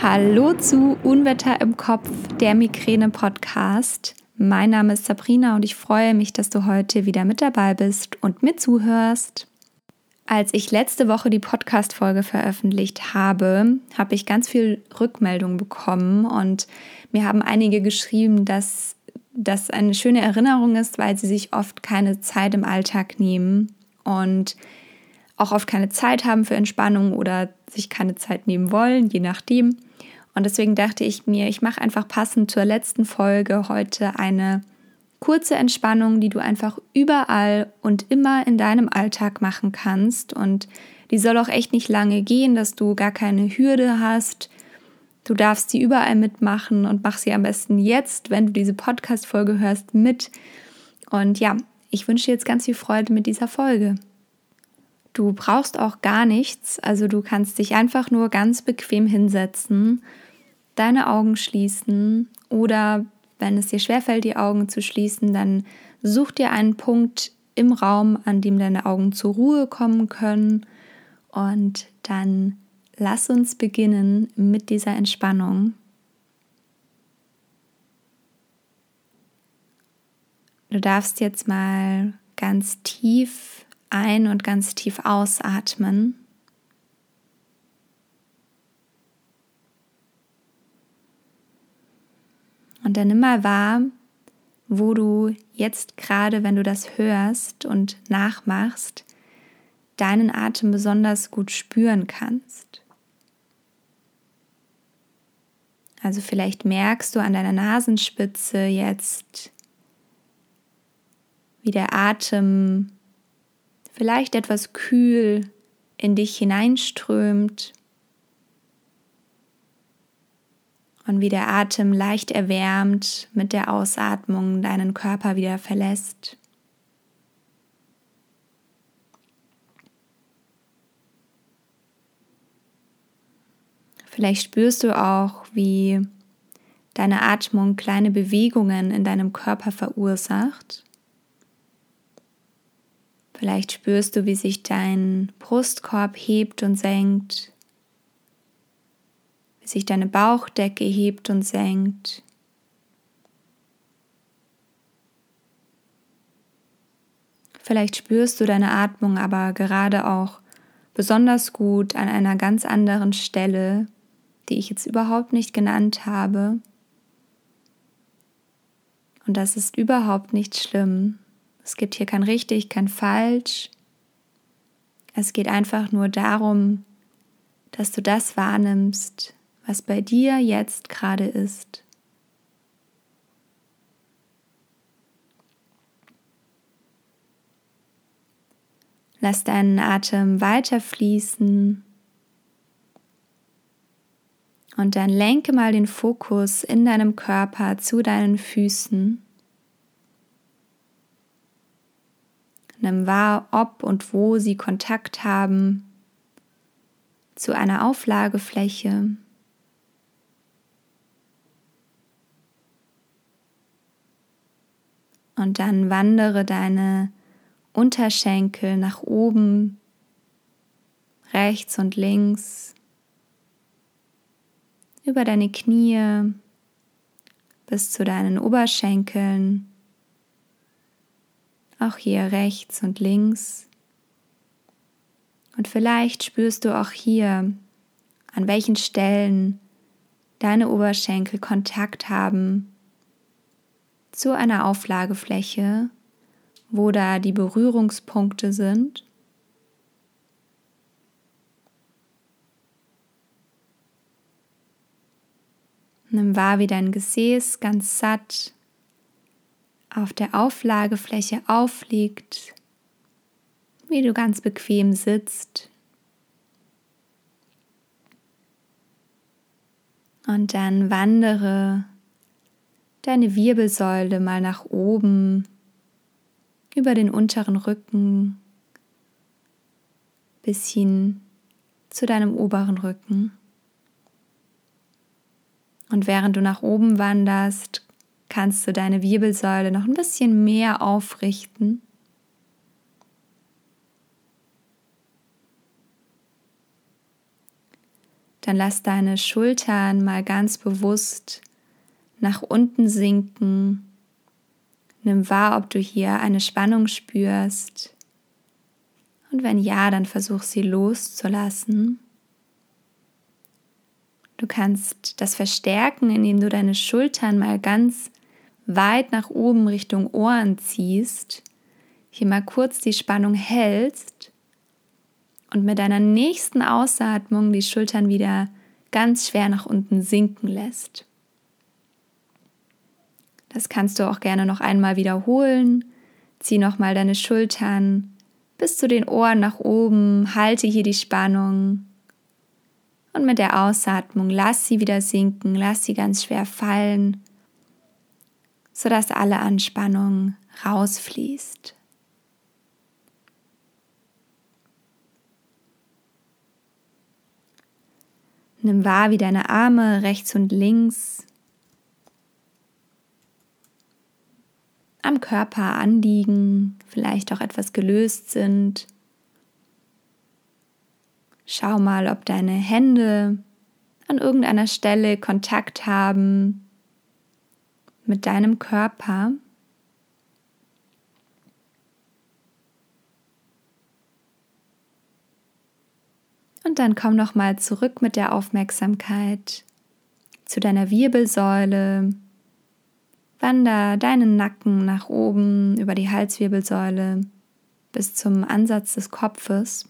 Hallo zu Unwetter im Kopf, der Migräne-Podcast. Mein Name ist Sabrina und ich freue mich, dass du heute wieder mit dabei bist und mir zuhörst. Als ich letzte Woche die Podcast-Folge veröffentlicht habe, habe ich ganz viel Rückmeldung bekommen und mir haben einige geschrieben, dass das eine schöne Erinnerung ist, weil sie sich oft keine Zeit im Alltag nehmen und auch oft keine Zeit haben für Entspannung oder sich keine Zeit nehmen wollen, je nachdem. Und deswegen dachte ich mir, ich mache einfach passend zur letzten Folge heute eine kurze Entspannung, die du einfach überall und immer in deinem Alltag machen kannst. Und die soll auch echt nicht lange gehen, dass du gar keine Hürde hast. Du darfst sie überall mitmachen und mach sie am besten jetzt, wenn du diese Podcast-Folge hörst, mit. Und ja, ich wünsche dir jetzt ganz viel Freude mit dieser Folge. Du brauchst auch gar nichts, also du kannst dich einfach nur ganz bequem hinsetzen, deine Augen schließen oder wenn es dir schwerfällt, die Augen zu schließen, dann such dir einen Punkt im Raum, an dem deine Augen zur Ruhe kommen können und dann lass uns beginnen mit dieser Entspannung. Du darfst jetzt mal ganz tief ein- und ganz tief ausatmen. Und dann nimm mal wahr, wo du jetzt gerade, wenn du das hörst und nachmachst, deinen Atem besonders gut spüren kannst. Also vielleicht merkst du an deiner Nasenspitze jetzt, wie der Atem vielleicht etwas kühl in dich hineinströmt und wie der Atem leicht erwärmt mit der Ausatmung deinen Körper wieder verlässt. Vielleicht spürst du auch, wie deine Atmung kleine Bewegungen in deinem Körper verursacht. Vielleicht spürst du, wie sich dein Brustkorb hebt und senkt, wie sich deine Bauchdecke hebt und senkt. Vielleicht spürst du deine Atmung aber gerade auch besonders gut an einer ganz anderen Stelle, die ich jetzt überhaupt nicht genannt habe. Und das ist überhaupt nicht schlimm. Es gibt hier kein richtig, kein falsch. Es geht einfach nur darum, dass du das wahrnimmst, was bei dir jetzt gerade ist. Lass deinen Atem weiter fließen und dann lenke mal den Fokus in deinem Körper zu deinen Füßen. Nimm wahr, ob und wo sie Kontakt haben zu einer Auflagefläche. Und dann wandere deine Unterschenkel nach oben, rechts und links, über deine Knie bis zu deinen Oberschenkeln auch hier rechts und links. Und vielleicht spürst du auch hier, an welchen Stellen deine Oberschenkel Kontakt haben zu einer Auflagefläche, wo da die Berührungspunkte sind. Nimm wahr, wie dein Gesäß ganz satt auf der Auflagefläche aufliegt, wie du ganz bequem sitzt. Und dann wandere deine Wirbelsäule mal nach oben über den unteren Rücken bis hin zu deinem oberen Rücken. Und während du nach oben wanderst, kannst du deine Wirbelsäule noch ein bisschen mehr aufrichten. dann lass deine Schultern mal ganz bewusst nach unten sinken. Nimm wahr, ob du hier eine Spannung spürst. Und wenn ja, dann versuch sie loszulassen. Du kannst das verstärken, indem du deine Schultern mal ganz weit nach oben Richtung Ohren ziehst, hier mal kurz die Spannung hältst und mit deiner nächsten Ausatmung die Schultern wieder ganz schwer nach unten sinken lässt. Das kannst du auch gerne noch einmal wiederholen. Zieh nochmal deine Schultern bis zu den Ohren nach oben, halte hier die Spannung. Und mit der Ausatmung lass sie wieder sinken, lass sie ganz schwer fallen, sodass alle Anspannung rausfließt. Nimm wahr, wie deine Arme rechts und links am Körper anliegen, vielleicht auch etwas gelöst sind. Schau mal, ob deine Hände an irgendeiner Stelle Kontakt haben mit deinem Körper. Und dann komm noch mal zurück mit der Aufmerksamkeit zu deiner Wirbelsäule. Wander deinen Nacken nach oben über die Halswirbelsäule bis zum Ansatz des Kopfes.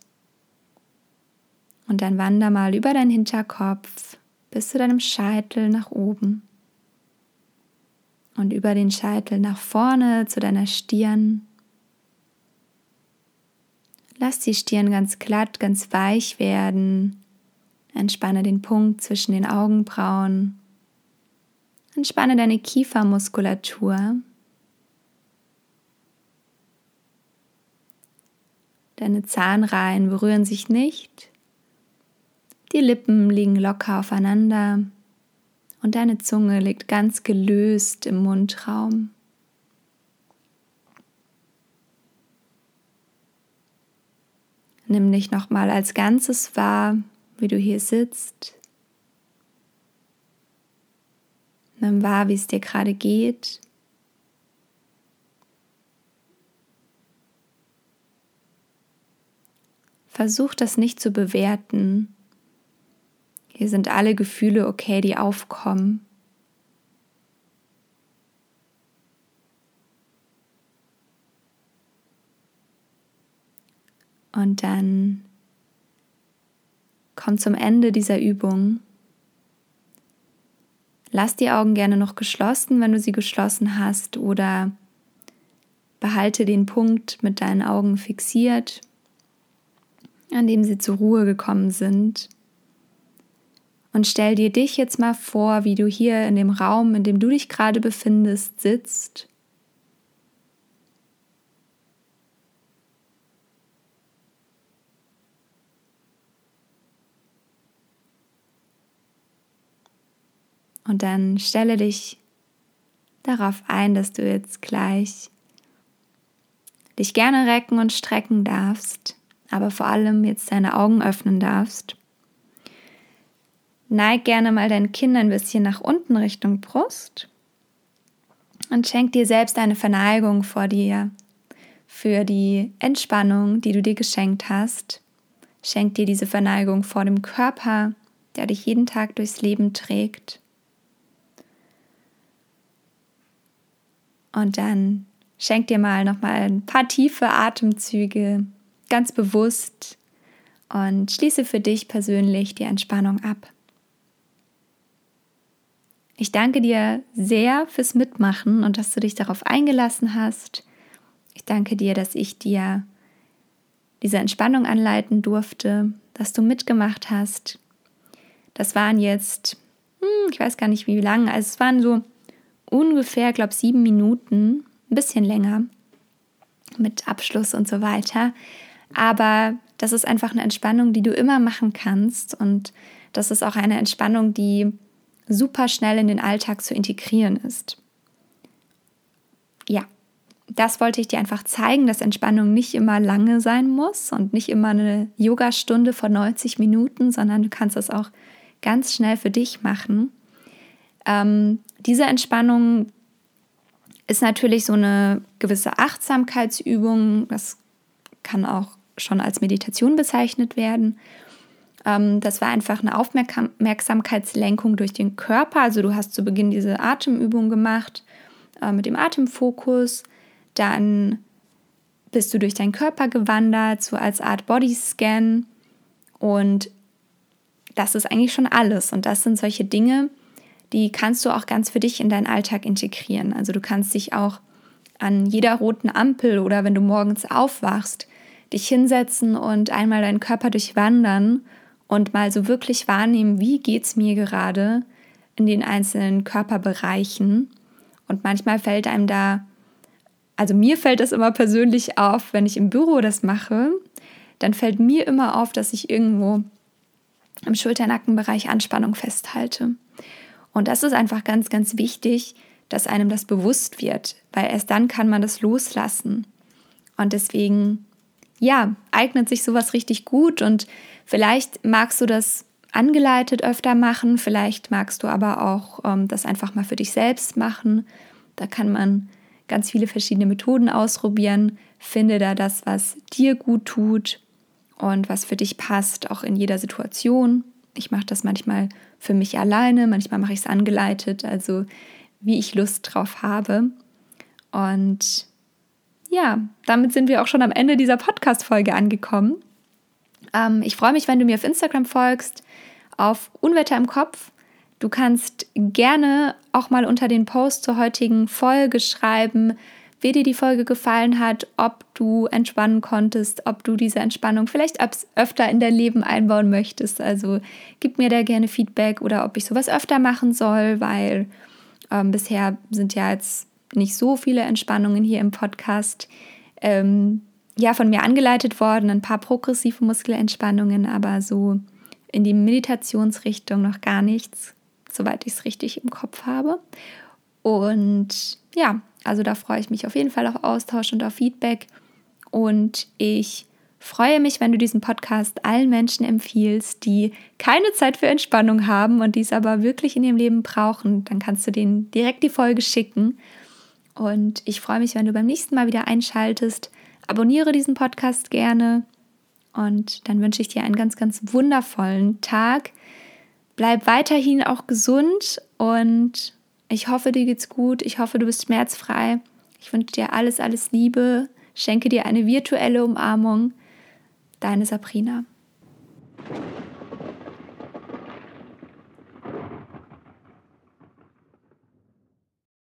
Und dann wander mal über deinen Hinterkopf bis zu deinem Scheitel nach oben. Und über den Scheitel nach vorne zu deiner Stirn. Lass die Stirn ganz glatt, ganz weich werden. Entspanne den Punkt zwischen den Augenbrauen. Entspanne deine Kiefermuskulatur. Deine Zahnreihen berühren sich nicht. Die Lippen liegen locker aufeinander und deine Zunge liegt ganz gelöst im Mundraum. Nimm dich nochmal als Ganzes wahr, wie du hier sitzt. Nimm wahr, wie es dir gerade geht. Versuch das nicht zu bewerten. Hier sind alle Gefühle okay, die aufkommen. Und dann komm zum Ende dieser Übung. Lass die Augen gerne noch geschlossen, wenn du sie geschlossen hast, oder behalte den Punkt mit deinen Augen fixiert, an dem sie zur Ruhe gekommen sind. Und stell dir dich jetzt mal vor, wie du hier in dem Raum, in dem du dich gerade befindest, sitzt Und dann stelle dich darauf ein, dass du jetzt gleich dich gerne recken und strecken darfst, aber vor allem jetzt deine Augen öffnen darfst. Neig gerne mal dein Kinn ein bisschen nach unten Richtung Brust und schenk dir selbst eine Verneigung vor dir für die Entspannung, die du dir geschenkt hast. Schenk dir diese Verneigung vor dem Körper, der dich jeden Tag durchs Leben trägt. Und dann schenk dir mal noch mal ein paar tiefe Atemzüge, ganz bewusst und schließe für dich persönlich die Entspannung ab. Ich danke dir sehr fürs Mitmachen und dass du dich darauf eingelassen hast. Ich danke dir, dass ich dir diese Entspannung anleiten durfte, dass du mitgemacht hast. Das waren jetzt, hm, ich weiß gar nicht wie lange, also es waren so ungefähr, glaube sieben Minuten, ein bisschen länger mit Abschluss und so weiter. Aber das ist einfach eine Entspannung, die du immer machen kannst und das ist auch eine Entspannung, die super schnell in den Alltag zu integrieren ist. Ja, das wollte ich dir einfach zeigen, dass Entspannung nicht immer lange sein muss und nicht immer eine Yogastunde von 90 Minuten, sondern du kannst es auch ganz schnell für dich machen. Ähm, diese Entspannung ist natürlich so eine gewisse Achtsamkeitsübung. Das kann auch schon als Meditation bezeichnet werden. Ähm, das war einfach eine Aufmerksamkeitslenkung durch den Körper. Also du hast zu Beginn diese Atemübung gemacht äh, mit dem Atemfokus. Dann bist du durch deinen Körper gewandert, so als Art Bodyscan. Und das ist eigentlich schon alles. Und das sind solche Dinge, die kannst du auch ganz für dich in deinen Alltag integrieren. Also du kannst dich auch an jeder roten Ampel oder wenn du morgens aufwachst, dich hinsetzen und einmal deinen Körper durchwandern und mal so wirklich wahrnehmen, wie geht es mir gerade in den einzelnen Körperbereichen. Und manchmal fällt einem da, also mir fällt das immer persönlich auf, wenn ich im Büro das mache, dann fällt mir immer auf, dass ich irgendwo im Schulternackenbereich Anspannung festhalte. Und das ist einfach ganz, ganz wichtig, dass einem das bewusst wird, weil erst dann kann man das loslassen. Und deswegen, ja, eignet sich sowas richtig gut und vielleicht magst du das angeleitet öfter machen, vielleicht magst du aber auch ähm, das einfach mal für dich selbst machen. Da kann man ganz viele verschiedene Methoden ausprobieren. Finde da das, was dir gut tut und was für dich passt, auch in jeder Situation. Ich mache das manchmal für mich alleine, manchmal mache ich es angeleitet, also wie ich Lust drauf habe. Und ja, damit sind wir auch schon am Ende dieser Podcast-Folge angekommen. Ähm, ich freue mich, wenn du mir auf Instagram folgst, auf Unwetter im Kopf. Du kannst gerne auch mal unter den Post zur heutigen Folge schreiben, wie dir die Folge gefallen hat, ob du entspannen konntest, ob du diese Entspannung vielleicht öfter in dein Leben einbauen möchtest. Also gib mir da gerne Feedback oder ob ich sowas öfter machen soll, weil ähm, bisher sind ja jetzt nicht so viele Entspannungen hier im Podcast ähm, ja von mir angeleitet worden, ein paar progressive Muskelentspannungen, aber so in die Meditationsrichtung noch gar nichts, soweit ich es richtig im Kopf habe. Und ja, also da freue ich mich auf jeden Fall auf Austausch und auf Feedback. Und ich freue mich, wenn du diesen Podcast allen Menschen empfiehlst, die keine Zeit für Entspannung haben und dies aber wirklich in ihrem Leben brauchen. Dann kannst du denen direkt die Folge schicken. Und ich freue mich, wenn du beim nächsten Mal wieder einschaltest. Abonniere diesen Podcast gerne. Und dann wünsche ich dir einen ganz, ganz wundervollen Tag. Bleib weiterhin auch gesund und ich hoffe, dir geht's gut. Ich hoffe, du bist schmerzfrei. Ich wünsche dir alles, alles Liebe. Schenke dir eine virtuelle Umarmung. Deine Sabrina.